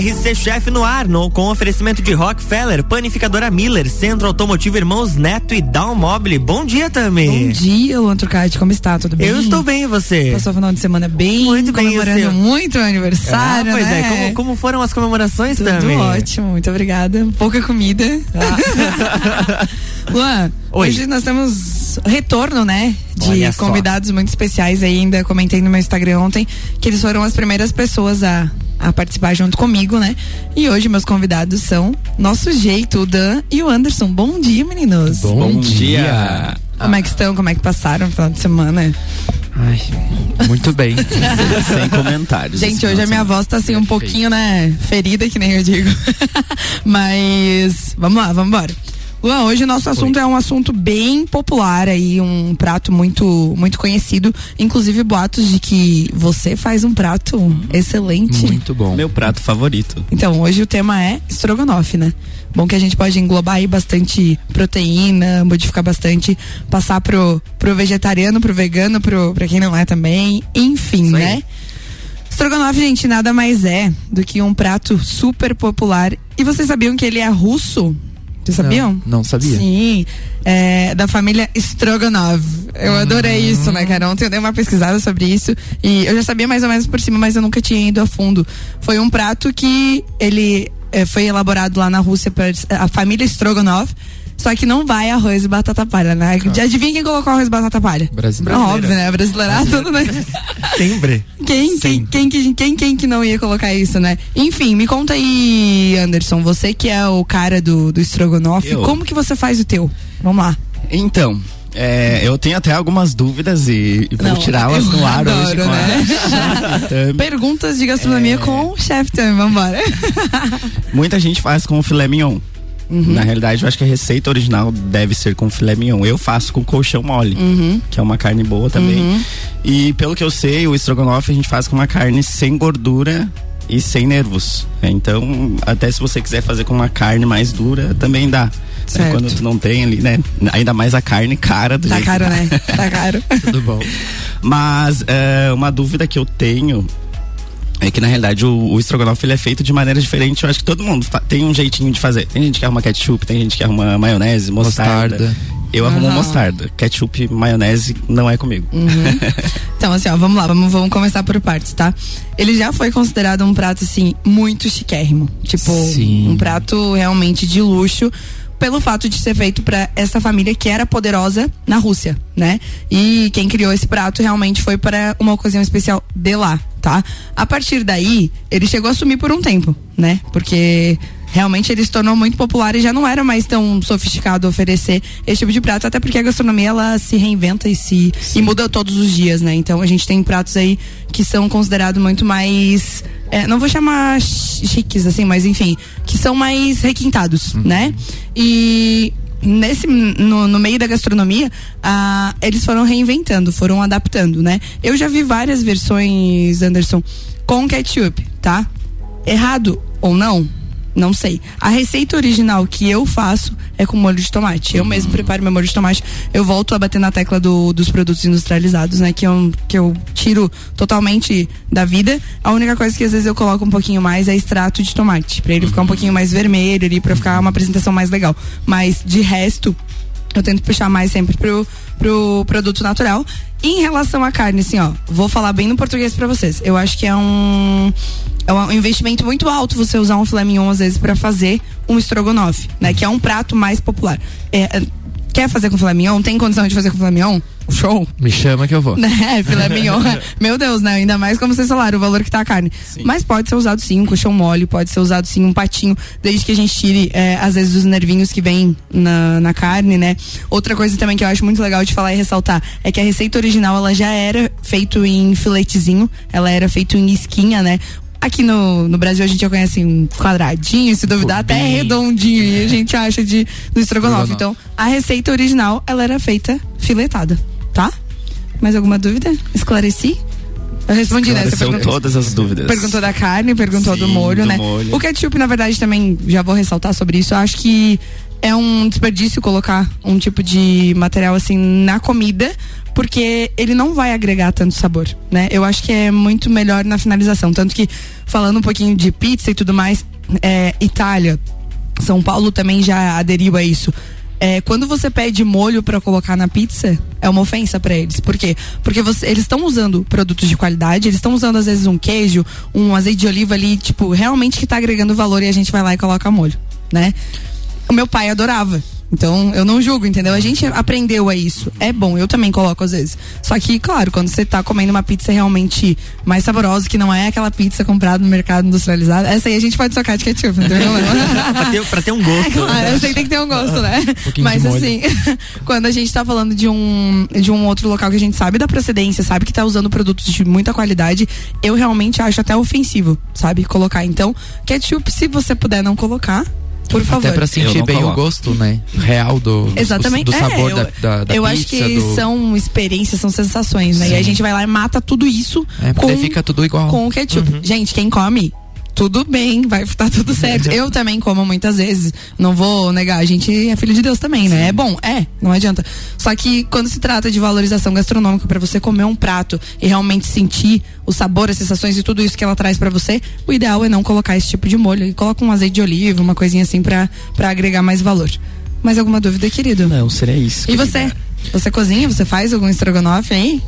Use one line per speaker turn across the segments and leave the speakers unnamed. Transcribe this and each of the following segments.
RC Chef no ar, no, com oferecimento de Rockefeller, Panificadora Miller, Centro Automotivo Irmãos Neto e Down Mobile. Bom dia também.
Bom dia, Luan Trucati, como está? Tudo bem?
Eu estou bem, e você?
Passou o final de semana bem, muito bem, comemorando muito o aniversário,
ah, pois
né?
é, como, como, foram as comemorações
Tudo
também?
ótimo, muito obrigada. Pouca comida. Ah. Luan, Oi. hoje nós temos retorno, né? De convidados muito especiais ainda. Comentei no meu Instagram ontem que eles foram as primeiras pessoas a a participar junto comigo, né? E hoje meus convidados são nosso jeito, o Dan e o Anderson. Bom dia, meninos.
Bom, Bom dia. dia.
Como é que estão? Como é que passaram o final de semana?
Ai, muito bem. Sem comentários.
Gente, hoje a minha voz tá assim um pouquinho, né, ferida, que nem eu digo. Mas vamos lá, vamos embora. Luan, hoje o nosso assunto Oi. é um assunto bem popular aí, um prato muito muito conhecido, inclusive boatos de que você faz um prato excelente.
Muito bom.
Meu prato favorito.
Então, hoje o tema é estrogonofe, né? Bom que a gente pode englobar aí bastante proteína, modificar bastante, passar pro, pro vegetariano, pro vegano, pro, pra quem não é também, enfim, né? Estrogonofe, gente, nada mais é do que um prato super popular. E vocês sabiam que ele é russo? Vocês sabiam?
Não, não sabia.
Sim, é, da família Stroganov. Eu adorei hum. isso, né, cara? Ontem eu dei uma pesquisada sobre isso e eu já sabia mais ou menos por cima, mas eu nunca tinha ido a fundo. Foi um prato que ele é, foi elaborado lá na Rússia para a família Stroganov só que não vai arroz e batata palha, né? Ah. Adivinha quem colocou arroz e batata palha?
Brasileiro.
Óbvio, né? Brasileirado, tudo, né?
Sempre.
Quem, quem, quem, quem, quem, quem que não ia colocar isso, né? Enfim, me conta aí, Anderson, você que é o cara do, do estrogonofe, eu. como que você faz o teu? Vamos lá.
Então, é, eu tenho até algumas dúvidas e, e vou tirá-las no ar adoro, hoje com né?
a Perguntas de gastronomia é... com o chefe também, vambora.
Muita gente faz com o filé mignon. Uhum. Na realidade, eu acho que a receita original deve ser com filé mignon. Eu faço com colchão mole, uhum. que é uma carne boa também. Uhum. E pelo que eu sei, o estrogonofe a gente faz com uma carne sem gordura e sem nervos. Então, até se você quiser fazer com uma carne mais dura, também dá. Né? Quando tu não tem ali, né? Ainda mais a carne cara do
tá
jeito
caro,
que
tá. né? Tá caro.
Tudo bom.
Mas uh, uma dúvida que eu tenho é que na realidade o, o estrogonofe ele é feito de maneira diferente. Eu acho que todo mundo tem um jeitinho de fazer. Tem gente que arruma ketchup, tem gente que arruma maionese, mostarda. mostarda. Eu uhum. arrumo mostarda. Ketchup, maionese não é comigo. Uhum.
então, assim, ó, vamos lá, vamos, vamos começar por partes, tá? Ele já foi considerado um prato, assim, muito chiquérrimo. Tipo, Sim. um prato realmente de luxo pelo fato de ser feito para essa família que era poderosa na Rússia, né? E quem criou esse prato realmente foi para uma ocasião especial de lá, tá? A partir daí, ele chegou a sumir por um tempo, né? Porque realmente ele se tornou muito popular e já não era mais tão sofisticado oferecer esse tipo de prato, até porque a gastronomia ela se reinventa e se e muda todos os dias, né? Então a gente tem pratos aí que são considerados muito mais é, não vou chamar chiques assim, mas enfim, que são mais requintados, uhum. né? E nesse no, no, meio da gastronomia ah, eles foram reinventando foram adaptando né? Eu já vi várias versões Anderson com ketchup tá? Errado ou não não sei. A receita original que eu faço é com molho de tomate. Eu mesmo preparo meu molho de tomate. Eu volto a bater na tecla do, dos produtos industrializados, né? Que eu, que eu tiro totalmente da vida. A única coisa que às vezes eu coloco um pouquinho mais é extrato de tomate. Pra ele ficar um pouquinho mais vermelho ali, pra ficar uma apresentação mais legal. Mas de resto, eu tento puxar mais sempre pro, pro produto natural. em relação à carne, assim, ó, vou falar bem no português para vocês. Eu acho que é um é um investimento muito alto você usar um filé mignon às vezes para fazer um estrogonofe, né? Que é um prato mais popular. É, é quer fazer com filé mignon? Tem condição de fazer com filé mignon? Show.
Me chama que eu vou.
Né, filé mignon. Meu Deus, né? Ainda mais como vocês falaram, o valor que tá a carne. Sim. Mas pode ser usado sim um colchão mole, pode ser usado sim um patinho, desde que a gente tire, é, às vezes, os nervinhos que vem na, na carne, né? Outra coisa também que eu acho muito legal de falar e ressaltar é que a receita original, ela já era feito em filetezinho, ela era feito em esquinha, né? Aqui no, no Brasil a gente já conhece um quadradinho, se duvidar até redondinho, e a gente acha de do estrogonofe. Então, a receita original, ela era feita filetada, tá? Mais alguma dúvida? Esclareci? Eu respondi
nessa né? pergunta. todas as dúvidas.
Perguntou da carne, perguntou Sim, do molho, do né? Molho. O ketchup, na verdade, também já vou ressaltar sobre isso. Eu acho que é um desperdício colocar um tipo de material assim na comida, porque ele não vai agregar tanto sabor, né? Eu acho que é muito melhor na finalização. Tanto que, falando um pouquinho de pizza e tudo mais, é, Itália, São Paulo também já aderiu a isso. É, quando você pede molho para colocar na pizza, é uma ofensa para eles. Por quê? Porque você, eles estão usando produtos de qualidade, eles estão usando às vezes um queijo, um azeite de oliva ali, tipo, realmente que tá agregando valor e a gente vai lá e coloca molho, né? O meu pai adorava. Então, eu não julgo, entendeu? A gente aprendeu a isso. É bom, eu também coloco às vezes. Só que, claro, quando você tá comendo uma pizza realmente mais saborosa, que não é aquela pizza comprada no mercado industrializado, essa aí a gente pode socar de ketchup, não tem
pra, ter, pra ter um gosto. É,
claro, eu sei que tem que ter um gosto, né? Um Mas assim, quando a gente tá falando de um, de um outro local que a gente sabe da procedência, sabe que tá usando produtos de muita qualidade, eu realmente acho até ofensivo, sabe? Colocar. Então, ketchup, se você puder não colocar, por favor.
Até pra sentir bem coloco. o gosto, né? Real do,
Exatamente.
do, do sabor
é,
da, da, da
Eu
pizza,
acho que
do...
são experiências, são sensações, né? Sim. E a gente vai lá e mata tudo isso
é, com, fica tudo igual.
com o ketchup. Uhum. Gente, quem come tudo bem, vai estar tudo certo. Eu também como muitas vezes, não vou negar, a gente é filho de Deus também, né? É bom, é, não adianta. Só que quando se trata de valorização gastronômica para você comer um prato e realmente sentir o sabor, as sensações e tudo isso que ela traz para você, o ideal é não colocar esse tipo de molho e coloca um azeite de oliva, uma coisinha assim para agregar mais valor. Mais alguma dúvida, querido?
Não, seria isso.
E você? Você cozinha? Você faz algum estrogonofe aí?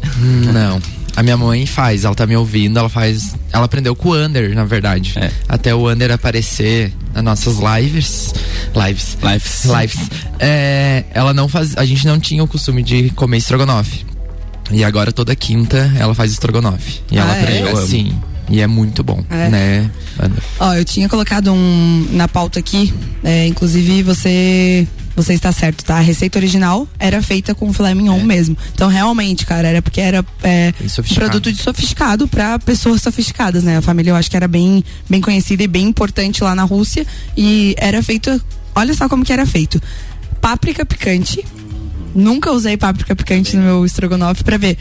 Não. A minha mãe faz, ela tá me ouvindo, ela faz. Ela aprendeu com o Under, na verdade. É. Até o Under aparecer nas nossas lives. Lives.
Lives.
Lives. É, ela não faz. A gente não tinha o costume de comer estrogonofe. E agora toda quinta ela faz estrogonofe. E ah, ela é? aprendeu é? assim. E é muito bom, é. né?
Ó, eu tinha colocado um na pauta aqui. É, inclusive, você você está certo, tá? A receita original era feita com filé mignon é. mesmo. Então, realmente, cara, era porque era é, produto de sofisticado para pessoas sofisticadas, né? A família eu acho que era bem, bem conhecida e bem importante lá na Rússia. E era feito. Olha só como que era feito. Páprica picante. Nunca usei páprica picante no meu estrogonofe para ver.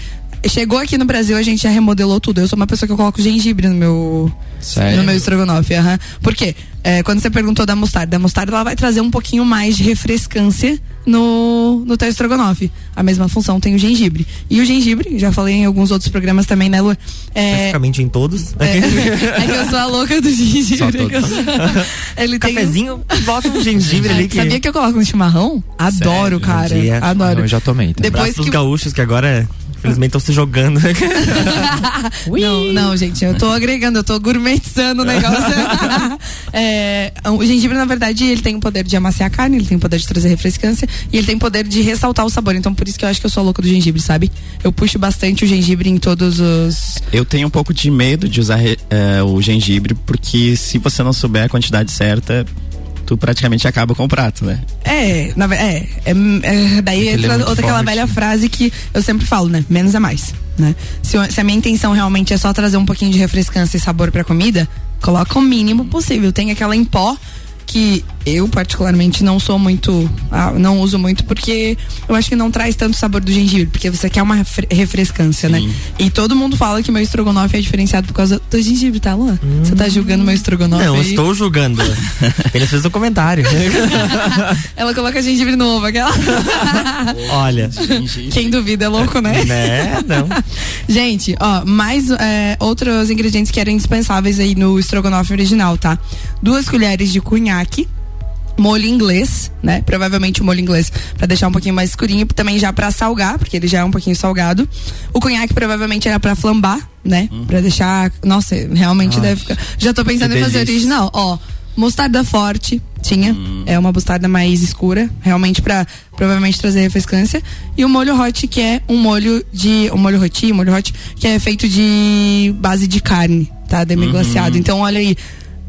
Chegou aqui no Brasil, a gente já remodelou tudo. Eu sou uma pessoa que eu coloco gengibre no meu, Sério? no meu estrogonofe. Uhum. Por quê? É, quando você perguntou da mostarda, a mostarda ela vai trazer um pouquinho mais de refrescância no, no teu estrogonofe. A mesma função tem o gengibre. E o gengibre, já falei em alguns outros programas também, né, Lu?
É, Praticamente em todos.
É, é, que eu sou a louca do gengibre.
Ele Cafezinho, tem... bota um gengibre ali.
Que... Sabia que eu coloco no chimarrão? Adoro, Sério? cara. Adoro.
Eu já tomei. Tá?
Depois que... gaúchos que agora é Infelizmente estão se jogando.
não, não, gente, eu tô agregando, eu tô gourmetizando o negócio. é, o gengibre, na verdade, ele tem o poder de amaciar a carne, ele tem o poder de trazer refrescância e ele tem o poder de ressaltar o sabor. Então, por isso que eu acho que eu sou louca do gengibre, sabe? Eu puxo bastante o gengibre em todos os.
Eu tenho um pouco de medo de usar é, o gengibre, porque se você não souber a quantidade certa, tu praticamente acaba com o prato, né?
É, na, é, é, é daí é entra outra aquela velha frase que eu sempre falo, né? Menos é mais, né? Se, se, a minha intenção realmente é só trazer um pouquinho de refrescância e sabor pra comida, coloca o mínimo possível. Tem aquela em pó que eu particularmente não sou muito, ah, não uso muito porque eu acho que não traz tanto sabor do gengibre, porque você quer uma refrescância, né? Sim. né? E todo mundo fala que meu estrogonofe é diferenciado por causa do gengibre, tá, Luan? Hum. Você tá julgando meu estrogonofe?
Não, aí? estou julgando. Ele fez um comentário.
Ela coloca gengibre no ovo, aquela.
Olha.
Quem duvida é louco, né?
Né? Não.
Gente, ó, mais é, outros ingredientes que eram indispensáveis aí no estrogonofe original, tá? Duas colheres de cunhaque molho inglês, né? Provavelmente o molho inglês para deixar um pouquinho mais escurinho, também já para salgar, porque ele já é um pouquinho salgado. O conhaque provavelmente era para flambar, né? Uhum. Para deixar, nossa, realmente nossa. deve ficar. Já tô pensando em fazer original, ó. Mostarda forte, tinha. Hum. É uma mostarda mais escura, realmente para provavelmente trazer refrescância. E o molho hot, que é um molho de. Um molho roti, um molho hot, que é feito de base de carne, tá? Demi-glaciado. Uhum. Então, olha aí,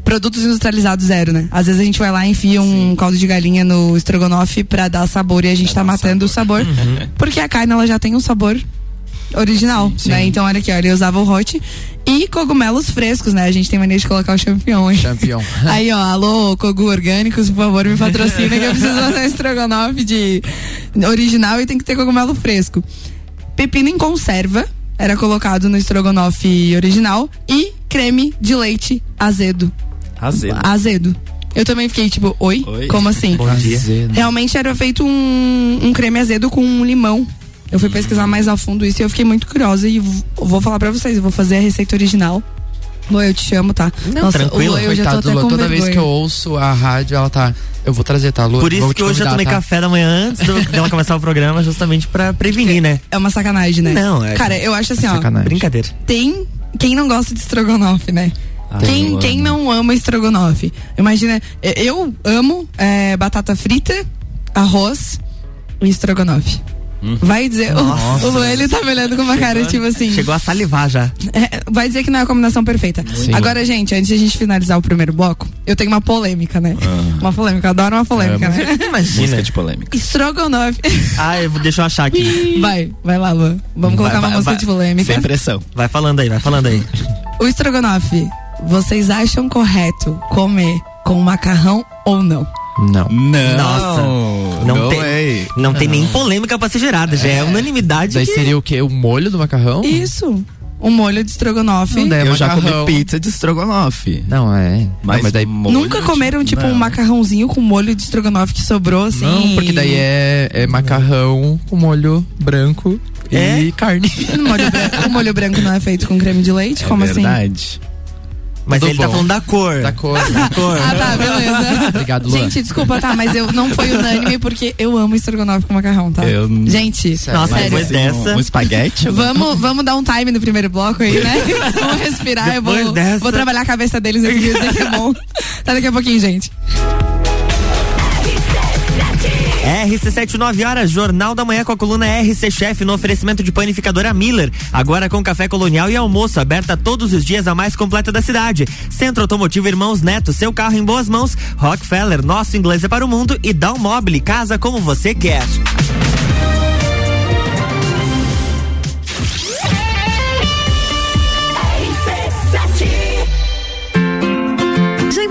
produtos industrializados zero, né? Às vezes a gente vai lá e enfia um Sim. caldo de galinha no estrogonofe para dar sabor e a gente pra tá matando sabor. o sabor. Uhum. Porque a carne ela já tem um sabor original, sim, né? Sim. Então olha aqui, olha, eu usava o hot e cogumelos frescos, né? A gente tem mania de colocar o champignon, hein?
Champignon.
Aí, ó, alô, cogu orgânicos, por favor, me patrocina que eu preciso fazer estrogonofe de original e tem que ter cogumelo fresco. Pepino em conserva era colocado no estrogonofe original e creme de leite azedo
Azedo.
Azedo. Eu também fiquei tipo, oi? oi? Como assim?
Bom dia.
Realmente era feito um, um creme azedo com um limão. Eu fui pesquisar mais a fundo isso e eu fiquei muito curiosa e vou falar para vocês, eu vou fazer a receita original. Lu, eu te chamo, tá?
Não, Nossa, tranquilo.
Eu já tô até Lu, toda vez que eu ouço a rádio, ela tá. Eu vou trazer, tá, Lu?
Por isso que hoje eu tomei tá? café da manhã antes dela começar o programa, justamente pra prevenir, né?
É uma sacanagem, né?
Não, é.
Cara, eu acho assim, é ó.
Sacanagem. Brincadeira.
Tem quem não gosta de estrogonofe, né? Ah, quem, quem não ama estrogonofe? Imagina, eu amo é, batata frita, arroz e estrogonofe. Uhum. Vai dizer, Nossa. o, o Lueli tá me olhando com uma Chegou, cara tipo assim.
Chegou a salivar já.
É, vai dizer que não é a combinação perfeita. Sim. Agora, gente, antes de a gente finalizar o primeiro bloco, eu tenho uma polêmica, né? Ah. Uma polêmica, eu adoro uma polêmica, é, né?
Imagina. Música de polêmica.
Estrogonofe.
Ah, eu, deixa eu achar aqui.
Vai, vai lá, Lu. Vamos vai, colocar vai, uma música vai, de polêmica.
Sem pressão.
Vai falando aí, vai falando aí.
O estrogonofe, vocês acham correto comer com macarrão ou não?
Não.
Não. Nossa. Não, não tem, é. não tem nem polêmica pra ser gerada. É. Já é unanimidade.
Daí
que...
seria o quê? O molho do macarrão?
Isso. O molho de estrogonofe.
Não, eu já comi pizza de estrogonofe.
Não, é.
Mas, não, mas daí
Nunca comeram, tipo, não. um macarrãozinho com molho de estrogonofe que sobrou, assim?
Não, porque daí é, é macarrão com molho branco é? e carne.
O molho, branco, o molho branco não é feito com creme de leite?
É
Como
verdade.
assim?
Verdade.
Mas ele tá bom. tá falando da cor.
Da cor. Da
cor. ah, tá, beleza.
Obrigado, Luan.
Gente, desculpa, tá, mas eu não foi unânime porque eu amo estrogonofe com macarrão, tá? Eu... Gente,
nossa, sério. depois dessa.
Um, um espaguete?
Vamos, vamos dar um time no primeiro bloco aí, né? vamos respirar, depois eu vou, dessa... vou trabalhar a cabeça deles aqui, que é bom. Tá daqui a pouquinho, gente.
RC7, 9 horas, Jornal da Manhã com a coluna RC Chef no oferecimento de panificadora Miller. Agora com café colonial e almoço, aberta todos os dias, a mais completa da cidade. Centro Automotivo Irmãos Neto, seu carro em boas mãos. Rockefeller, nosso inglês é para o mundo. E Dalmobile, casa como você quer.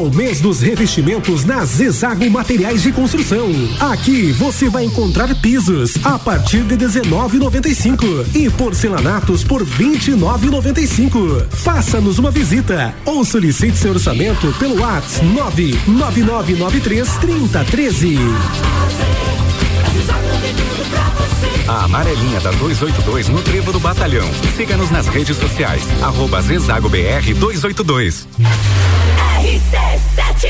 o mês dos revestimentos na Zezago Materiais de Construção. Aqui você vai encontrar pisos a partir de 19,95 e porcelanatos por 29,95. Faça-nos uma visita ou solicite seu orçamento pelo WhatsApp 999933013.
A amarelinha da 282 no Trevo do Batalhão. Siga-nos nas redes sociais. Arroba ZagoBR 282.
Pieces that you.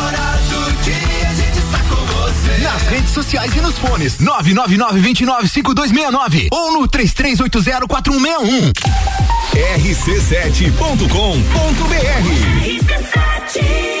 redes sociais e nos fones. 999-295269 ou no 33804161.
rc7.com.br
RC7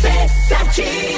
Vamos falar do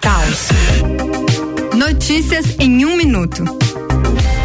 Taos.
Notícias em um minuto.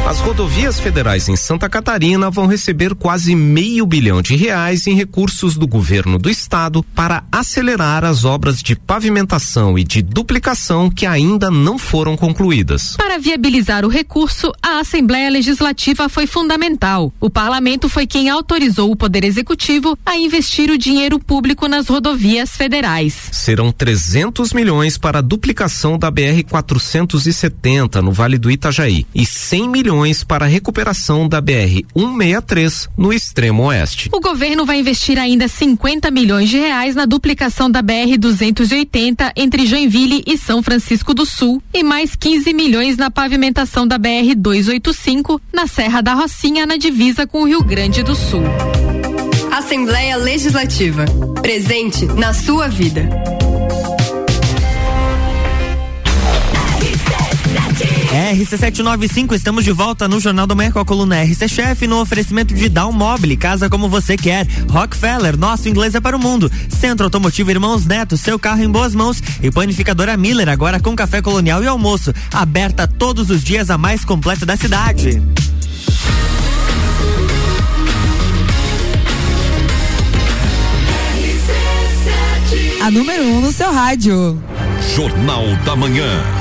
As rodovias federais em Santa Catarina vão receber quase meio bilhão de reais em recursos do governo do estado para acelerar as obras de pavimentação e de duplicação que ainda não foram concluídas.
Para viabilizar o recurso, a Assembleia Legislativa foi fundamental. O parlamento foi quem autorizou o Poder Executivo a investir o dinheiro público nas rodovias federais.
Serão 300 milhões para a duplicação da BR 470 no Vale do Itajaí e 100 milhões milhões para a recuperação da BR 163 no extremo oeste.
O governo vai investir ainda 50 milhões de reais na duplicação da BR 280 entre Joinville e São Francisco do Sul e mais 15 milhões na pavimentação da BR 285 na Serra da Rocinha na divisa com o Rio Grande do Sul.
Assembleia Legislativa. Presente na sua vida.
RC795, estamos de volta no Jornal do Manhã com a coluna RC Chef no oferecimento de Down Mobile, casa como você quer. Rockefeller, nosso inglês é para o mundo. Centro Automotivo Irmãos Neto, seu carro em boas mãos. E Panificadora Miller, agora com café colonial e almoço. Aberta todos os dias, a mais completa da cidade.
A número 1 um no seu rádio.
Jornal da Manhã.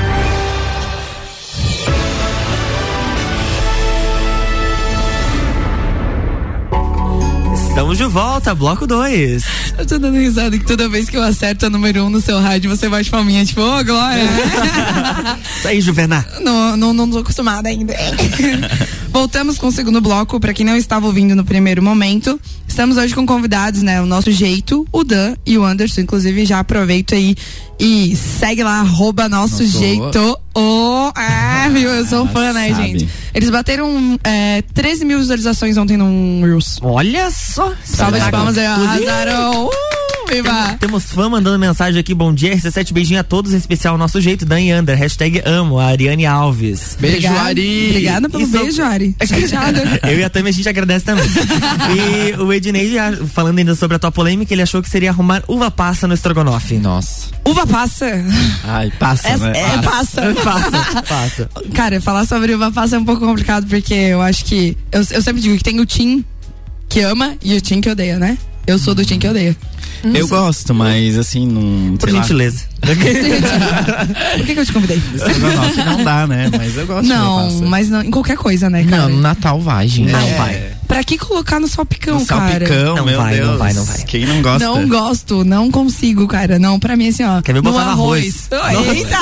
Estamos de volta, bloco 2.
Eu tô dando risada que toda vez que eu acerto a número 1 um no seu rádio, você bate palminha, tipo, ô, oh, Glória.
Isso aí, Juvená.
Não, não, não tô acostumada ainda. Voltamos com o segundo bloco. Para quem não estava ouvindo no primeiro momento, estamos hoje com convidados, né? O nosso jeito, o Dan e o Anderson. Inclusive, já aproveito aí e segue lá, arroba nosso Nossa, jeito. Viu? Eu sou fã, né, sabe. gente? Eles bateram é, 13 mil visualizações ontem no Reels.
Olha só!
Salva de palmas aí, arrasaram! Uh, viva!
Temos fã mandando mensagem aqui, bom dia, RC7, beijinho a todos, em especial o nosso jeito, Dan Under, hashtag amo, a Ariane Alves.
Beijo, Obrigada. Ari!
Obrigada pelo Isso... beijo, Ari.
Eu e a Tami, a gente agradece também. e o Ednei, falando ainda sobre a tua polêmica, ele achou que seria arrumar uva passa no estrogonofe.
Nossa.
Uva passa.
Ai, passa,
é,
né?
É, passa.
passa. passa.
Cara, falar sobre uva passa é um pouco complicado, porque eu acho que. Eu, eu sempre digo que tem o Tim que ama e o Tim que odeia, né? Eu sou do Tim que odeia.
Eu gosto, mas assim, não.
Por gentileza.
Por que, que eu te convidei?
Não, não dá, né? Mas eu gosto
Não, mas não, em qualquer coisa, né, cara?
Não, no Natal vai, gente.
Não é. vai.
Pra que colocar no salpicão,
no
cara?
Salpicão,
não
meu
vai,
Deus.
Não vai, não vai.
Quem não gosta?
Não gosto, não consigo, cara. Não, pra mim assim, ó.
Quer ver botar no arroz?
arroz. Eita,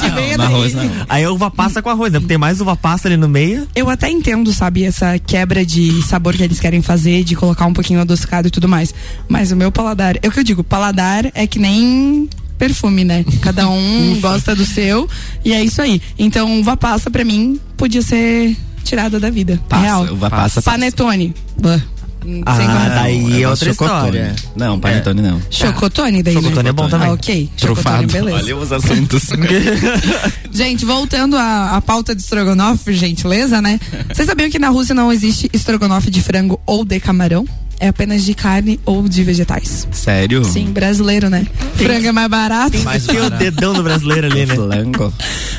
que bem
no arroz não.
Aí a uva passa com arroz, né? Porque tem mais uva passa ali no meio.
Eu até entendo, sabe, essa quebra de sabor que eles querem fazer, de colocar um pouquinho adocicado e tudo mais. Mas o meu paladar, é o que eu digo, paladar é que nem perfume, né? Cada um gosta do seu e é isso aí. Então, uva passa pra mim podia ser tirada da vida.
Passa,
real.
Uva passa.
Panetone. Bah.
Ah, daí é outra história.
Não, panetone não.
Chocotone daí.
Chocotone
né?
é bom também.
Ah, ok.
Trufado.
Chocotone, beleza.
Olha os assuntos.
gente, voltando à, à pauta de estrogonofe, gentileza, né? Vocês sabiam que na Rússia não existe estrogonofe de frango ou de camarão? É apenas de carne ou de vegetais.
Sério?
Sim, brasileiro, né? Tem, frango é mais barato.
Mais que o dedão do brasileiro ali, né?
Flango.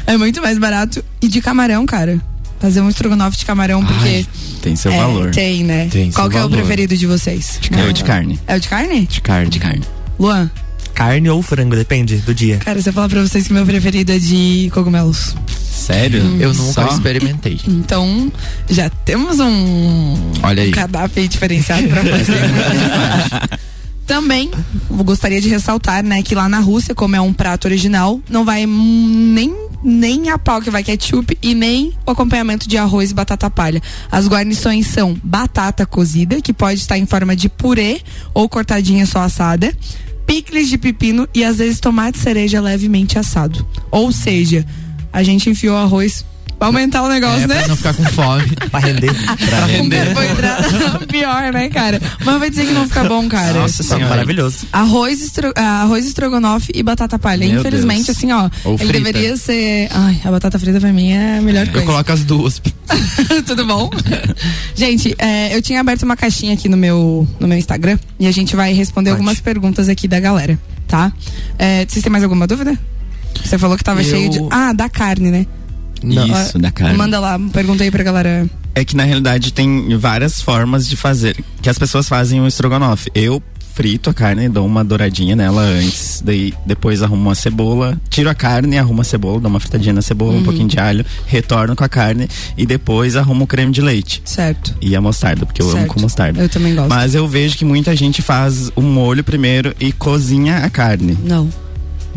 É muito mais barato. E de camarão, cara. Fazer um estrogonofe de camarão, porque. Ai,
tem seu é, valor.
Tem, né?
Tem
Qual que
valor.
é o preferido de vocês?
De é o de carne.
É o de carne?
De carne.
De carne. Luan?
Carne ou frango, depende do dia.
Cara, se eu falar pra vocês que meu preferido é de cogumelos.
Sério?
Hum, eu nunca Só? experimentei.
Então, já temos um,
Olha aí.
um cardápio diferenciado pra fazer. Também gostaria de ressaltar, né, que lá na Rússia, como é um prato original, não vai nem nem a pau que vai ketchup e nem o acompanhamento de arroz e batata palha. As guarnições são batata cozida, que pode estar em forma de purê ou cortadinha só assada, picles de pepino e às vezes tomate cereja levemente assado. Ou seja, a gente enfiou arroz Pra aumentar o negócio,
é,
né?
Pra não ficar com fome.
pra render.
pra render.
Um carboidrato pior, né, cara? Mas vai dizer que não fica bom, cara.
Nossa senhora. Maravilhoso.
Arroz, estro... arroz estrogonofe e batata palha.
Meu
Infelizmente,
Deus.
assim, ó.
Ou
ele
frita.
deveria ser. Ai, a batata frita pra mim é a melhor
Eu
coisa.
coloco as duas.
Tudo bom? gente, é, eu tinha aberto uma caixinha aqui no meu, no meu Instagram e a gente vai responder
Pode.
algumas perguntas aqui da galera, tá? É, vocês têm mais alguma dúvida? Você falou que tava
Eu-
cheio de. Ah, da carne, né?
Isso, da carne.
Manda lá, pergunta aí pra galera.
É que na realidade tem várias formas de fazer. Que as pessoas fazem o estrogonofe. Eu frito a carne, dou uma douradinha nela antes, daí depois arrumo uma cebola, tiro a carne, arrumo a cebola, dou uma fritadinha na cebola,
Uhum.
um pouquinho de alho, retorno com a carne e depois arrumo o creme de leite.
Certo.
E a mostarda, porque eu amo
Certo.
com mostarda.
Eu também gosto.
Mas eu vejo que muita gente faz o molho primeiro e cozinha a carne.
Não.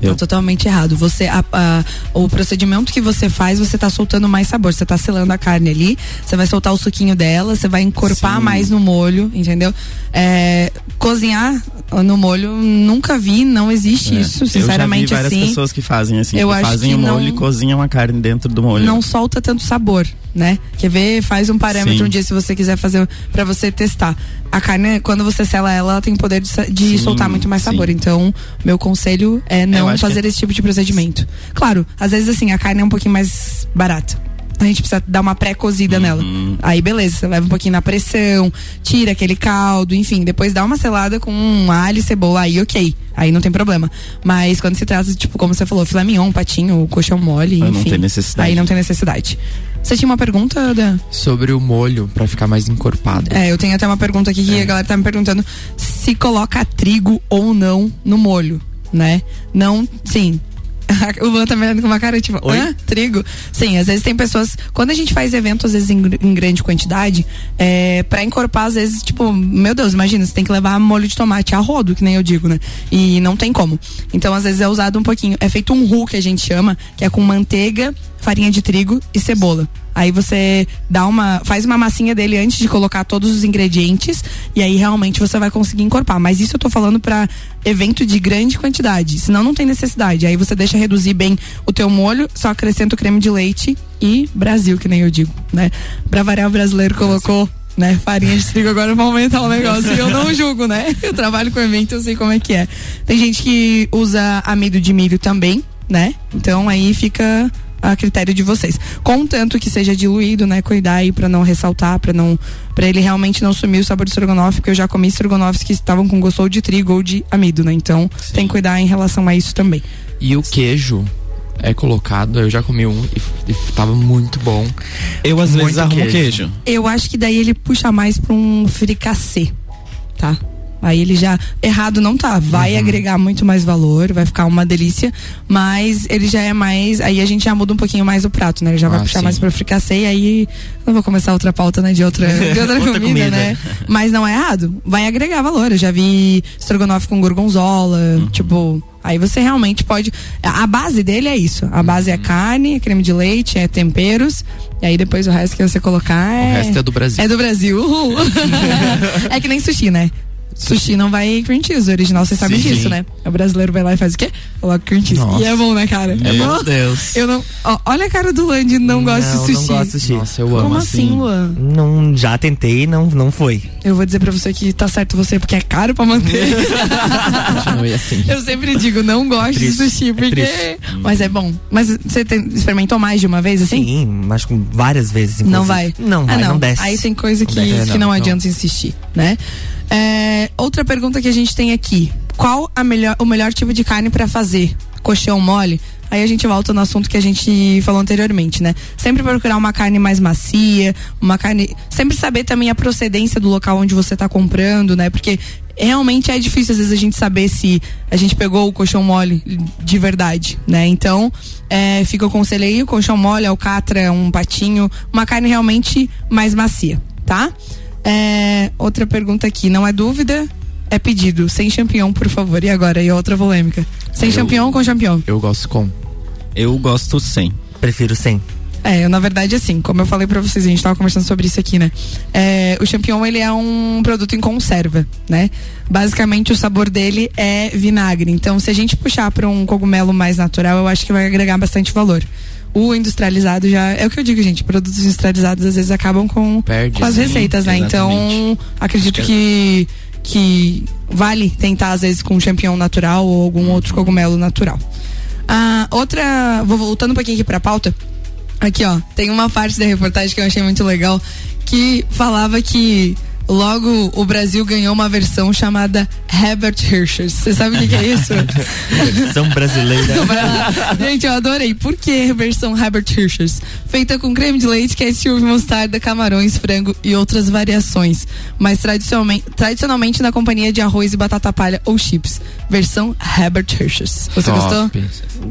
Eu-
Tá totalmente errado. Você, a- a- o procedimento que você faz, você tá soltando mais sabor. Você tá selando a carne ali, você vai soltar o suquinho dela, você vai encorpar
Sim.
mais no molho, entendeu? É, cozinhar no molho, nunca vi, não existe
É.
isso, sinceramente
eu já vi várias
assim.
pessoas que fazem assim,
eu
que fazem
que
o molho
não-
e cozinham a carne dentro do molho.
Não solta tanto sabor, né? Quer ver? Faz um parâmetro
Sim.
um dia se você quiser fazer pra você testar. A carne, quando você sela ela, ela tem poder de, de
Sim,
soltar muito mais
sim.
sabor. Então, meu conselho é
Eu
não fazer
que-
esse tipo de procedimento. Claro, às vezes assim, a carne é um pouquinho mais barata. A gente precisa dar uma pré-cozida
Uhum.
nela. Aí, beleza, você leva um pouquinho na pressão, tira aquele caldo, enfim, depois dá uma selada com um alho e cebola, aí ok. Aí não tem problema. Mas quando se trata, de, tipo, como você falou, filé mignon, patinho, colchão mole,
Aí
enfim.
não tem necessidade.
Aí não tem necessidade. Você tinha uma pergunta, Dan?
Sobre o molho, pra ficar mais encorpado.
É, eu tenho até uma pergunta aqui que a galera tá me perguntando se coloca trigo ou não no molho, né? Não, sim. O Luan tá me olhando com uma cara tipo,
Oi?
hã? Trigo? Sim, às vezes tem pessoas. Quando a gente faz evento, às vezes em, em grande quantidade, é, pra encorpar, às vezes, tipo, meu Deus, imagina, você tem que levar molho de tomate a rodo, que nem eu digo, né? E não tem como. Então, às vezes é usado um pouquinho. É feito um roux que a gente chama, que é com manteiga, farinha de trigo e cebola. Aí você dá uma, faz uma massinha dele antes de colocar todos os ingredientes e aí realmente você vai conseguir encorpar. Mas isso eu tô falando pra evento de grande quantidade, senão não tem necessidade. Aí você deixa reduzir bem o teu molho, só acrescenta o creme de leite e Brasil, que nem eu digo, né? Pra variar o brasileiro colocou né, farinha de trigo agora pra aumentar o negócio. E eu não julgo, né? Eu trabalho com evento, eu sei como é que é. Tem gente que usa amido de milho também, né? Então aí fica a critério de vocês. Contanto que seja diluído, né? Cuidar aí pra não ressaltar, pra não para ele realmente não sumir o sabor do estrogonofe, porque eu já comi estrogonofes que estavam com gosto ou de trigo ou de amido, né? Então, tem que cuidar em relação a isso também.
E o queijo é colocado, eu já comi um e, e tava muito bom.
Eu às vezes
Muito
arrumo
queijo.
queijo.
Eu acho que daí ele puxa mais pra um fricassê, tá? Aí ele já. Errado não tá. Vai agregar muito mais valor, vai ficar uma delícia. Mas ele já é mais. Aí a gente já muda um pouquinho mais o prato, né? Ele já vai
Ah,
puxar
sim.
mais pro fricassê. E aí. Não vou começar outra pauta, né? De outra, de outra,
Outra
comida,
comida.
né? Mas não é errado. Vai agregar valor. Eu já vi estrogonofe com gorgonzola. Tipo. Aí você realmente pode. A base dele é isso. A base é carne, é creme de leite, é temperos. E aí depois o resto que você colocar é.
O resto é do Brasil.
É do Brasil. É que nem sushi, né? Sushi não vai cream cheese, o original você sabe
Sim.
disso, né? O brasileiro vai lá e faz o quê? Coloca cream cheese.
Nossa.
E é bom, né, cara?
Meu
Não,
Deus.
Eu não. ó, olha a cara do Landy, não gosta de sushi.
Não gosto de sushi.
Nossa, eu amo.
Como assim, Luan?
Não, já tentei, não, não foi.
Eu vou dizer pra você que tá certo você, porque é caro pra manter.
Continue assim.
Eu sempre digo, não gosto de
triste,
sushi,
é
porque.
triste.
Mas é bom. Mas você tem- experimentou mais de uma vez assim?
Sim, mas com várias vezes.
Não
inclusive.
vai?
Não
ah,
vai,
não.
não desce.
Aí tem coisa que,
Não desce,
que
não,
não,
não.
adianta insistir, né? É, outra pergunta que a gente tem aqui. Qual a melhor, o melhor tipo de carne pra fazer? colchão mole, aí a gente volta no assunto que a gente falou anteriormente, né? Sempre procurar uma carne mais macia, uma carne. Sempre saber também a procedência do local onde você está comprando, né? Porque realmente é difícil às vezes a gente saber se a gente pegou o colchão mole de verdade, né? Então, é, fica o conselho aí, o colchão mole, alcatra, um patinho, uma carne realmente mais macia, tá? É, outra pergunta aqui, não é dúvida, é pedido. Sem champignon, por favor. E agora? E outra polêmica. Sem eu, champignon ou com champignon?
Eu gosto com.
Eu gosto sem.
Prefiro sem.
É, eu, na verdade, assim, como eu falei pra vocês, a gente tava conversando sobre isso aqui, né? É, o champignon, ele é um produto em conserva, né? Basicamente, o sabor dele é vinagre. Então, se a gente puxar pra um cogumelo mais natural, eu acho que vai agregar bastante valor o industrializado já é o que eu digo, gente. Produtos industrializados às vezes acabam com, Perde, com as sim, receitas, né? Então, exatamente. Então, acredito que que vale tentar às vezes com um champignon natural ou algum outro cogumelo natural. Ah, outra, vou voltando um pouquinho aqui para a pauta. Aqui, ó, tem uma parte da reportagem que eu achei muito legal que falava que Logo, o Brasil ganhou uma versão chamada Herbert Hirschers. Você sabe o que, que, é isso?
versão brasileira.
Gente, eu adorei. Por que versão Herbert Hirschers? Feita com creme de leite, ketchup, mostarda, camarões, frango e outras variações. Mas tradicionalmente, tradicionalmente na companhia de arroz e batata palha ou chips. Versão Herbert Hirschers. Você Top. gostou?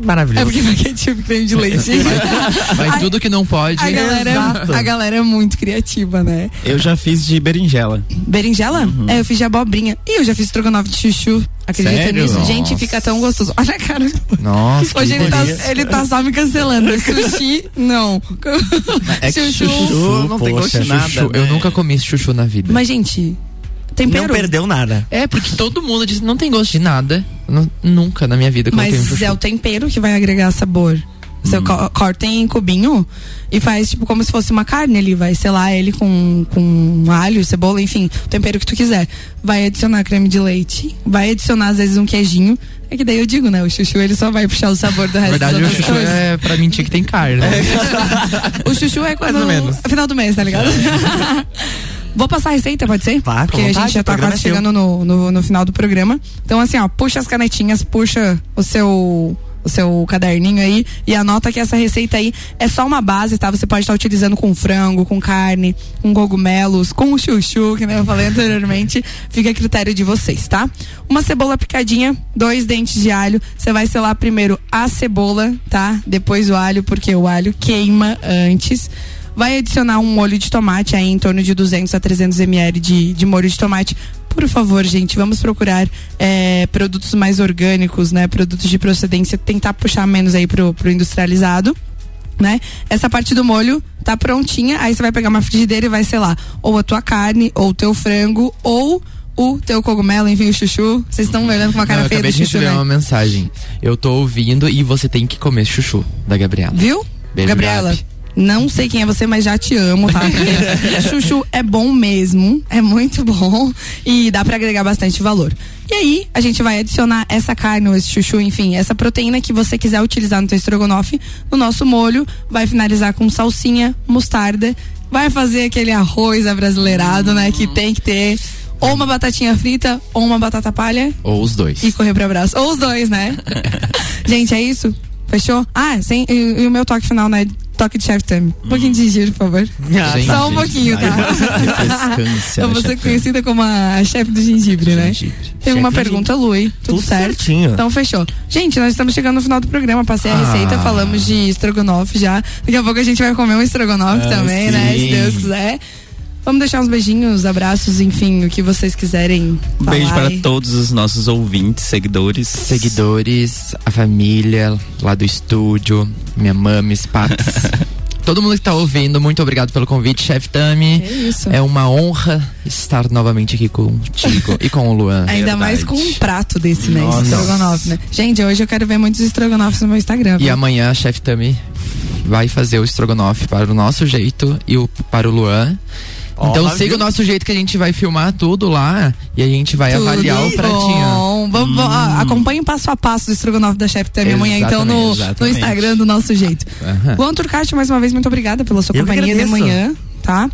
Maravilhoso.
É porque vai ketchup creme de leite.
Mas tudo que não pode.
A galera, é, a galera é muito criativa, né?
Eu já fiz de berinjela berinjela.
Berinjela? Uhum. É, eu fiz de abobrinha. E eu já fiz estrogonofe de chuchu. Acredita Sério? nisso? Nossa. Gente, fica tão gostoso. Olha a cara.
Nossa.
Hoje ele tá, ele tá só me cancelando. Sushi, não.
É que chuchu, chuchu não tem gosto de nada. Chuchu,
né? Eu nunca comi chuchu na vida.
Mas, gente, tempero.
Não perdeu nada.
É, porque todo mundo diz não tem gosto de nada. nunca na minha vida
Mas
um
é o tempero que vai agregar sabor. Você hum. corta em cubinho e faz tipo como se fosse uma carne ali. Vai selar ele com, com alho, cebola, enfim, o tempero que tu quiser. Vai adicionar creme de leite, vai adicionar às vezes um queijinho. É que daí eu digo, né? O chuchu ele só vai puxar o sabor do resto
Na verdade, o chuchu coisas. é pra mentir que tem carne. Né?
o chuchu é quando. Mais ou menos. Final do mês, tá ligado? Vou passar a receita, pode ser?
Claro,
Porque a gente já tá quase é chegando no, no, no final do programa. Então, assim, ó, puxa as canetinhas, puxa o seu o seu caderninho aí e anota que essa receita aí é só uma base, tá? Você pode estar utilizando com frango, com carne, com cogumelos, com chuchu, que eu falei anteriormente. Fica a critério de vocês, tá? Uma cebola picadinha, dois dentes de alho. Você vai selar primeiro a cebola, tá? Depois o alho, porque o alho queima antes vai adicionar um molho de tomate aí em torno de 200 a 300 ml de, de molho de tomate por favor, gente, vamos procurar é, produtos mais orgânicos, né? Produtos de procedência, tentar puxar menos aí pro, pro industrializado. Né? Essa parte do molho tá prontinha, aí você vai pegar uma frigideira e vai, sei lá, ou a tua carne, ou o teu frango, ou o teu cogumelo, enfim, o chuchu. Vocês estão olhando com uma cara Não, feia
do
chuchu,
de receber
né?
uma mensagem. Eu tô ouvindo e você tem que comer chuchu, da Gabriela.
Viu?
Beijo,
Gabriela. Gabi. Não sei quem é você, mas já te amo, tá? Porque chuchu é bom mesmo, é muito bom e dá para agregar bastante valor. E aí, a gente vai adicionar essa carne, ou esse chuchu, enfim, essa proteína que você quiser utilizar no teu estrogonofe, no nosso molho, vai finalizar com salsinha, mostarda, vai fazer aquele arroz abrasileirado, né, que tem que ter ou uma batatinha frita ou uma batata palha.
Ou os dois.
E correr pro abraço. Ou os dois, né? gente, é isso? Fechou? Ah, sem, e, e o meu toque final, né? Toque de chef Tami. Um pouquinho de giro, por favor. Ah, Só um pouquinho, tá? Eu vou ser conhecida como a chefe do gengibre, né? Tem uma pergunta, Lui. Tudo, Tudo certo?
Certinho.
Então fechou. Gente, nós estamos chegando no final do programa. Passei a ah. receita, falamos de estrogonofe já. Daqui a pouco a gente vai comer um estrogonofe ah, também, sim. né? Se Deus quiser. Vamos deixar uns beijinhos, abraços, enfim, o que vocês quiserem.
Um beijo para todos os nossos ouvintes, seguidores.
Seguidores, a família lá do estúdio, minha mãe, paps. Todo mundo que está ouvindo, muito obrigado pelo convite, chefe Tami.
É isso.
É uma honra estar novamente aqui contigo e com o Luan.
Ainda Verdade. mais com um prato desse, né? Estrogonofe, né? Gente, hoje eu quero ver muitos estrogonofes no meu Instagram.
E amanhã a chefe Tami vai fazer o estrogonofe para o nosso jeito e o, para o Luan. Então siga o nosso jeito que a gente vai filmar tudo lá e a gente vai tudo avaliar o pratinho.
Bom, vamos, hum. acompanhe passo a passo do estrogonofe da chefe também amanhã, então, no, no, Instagram do nosso jeito. Uhum. Luan Turcati, mais uma vez, muito obrigada pela sua Eu companhia de manhã, tá?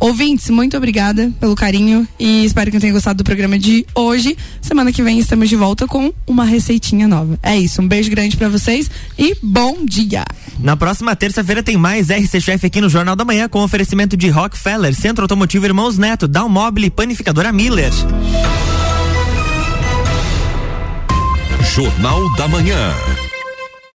Ouvintes, muito obrigada pelo carinho e espero que tenham gostado do programa de hoje. Semana que vem estamos de volta com uma receitinha nova. É isso, um beijo grande para vocês e bom dia.
Na próxima terça-feira tem mais RC Chef aqui no Jornal da Manhã com oferecimento de Rockefeller, Centro Automotivo Irmãos Neto, Dalmobile e Panificadora Miller.
Jornal da Manhã.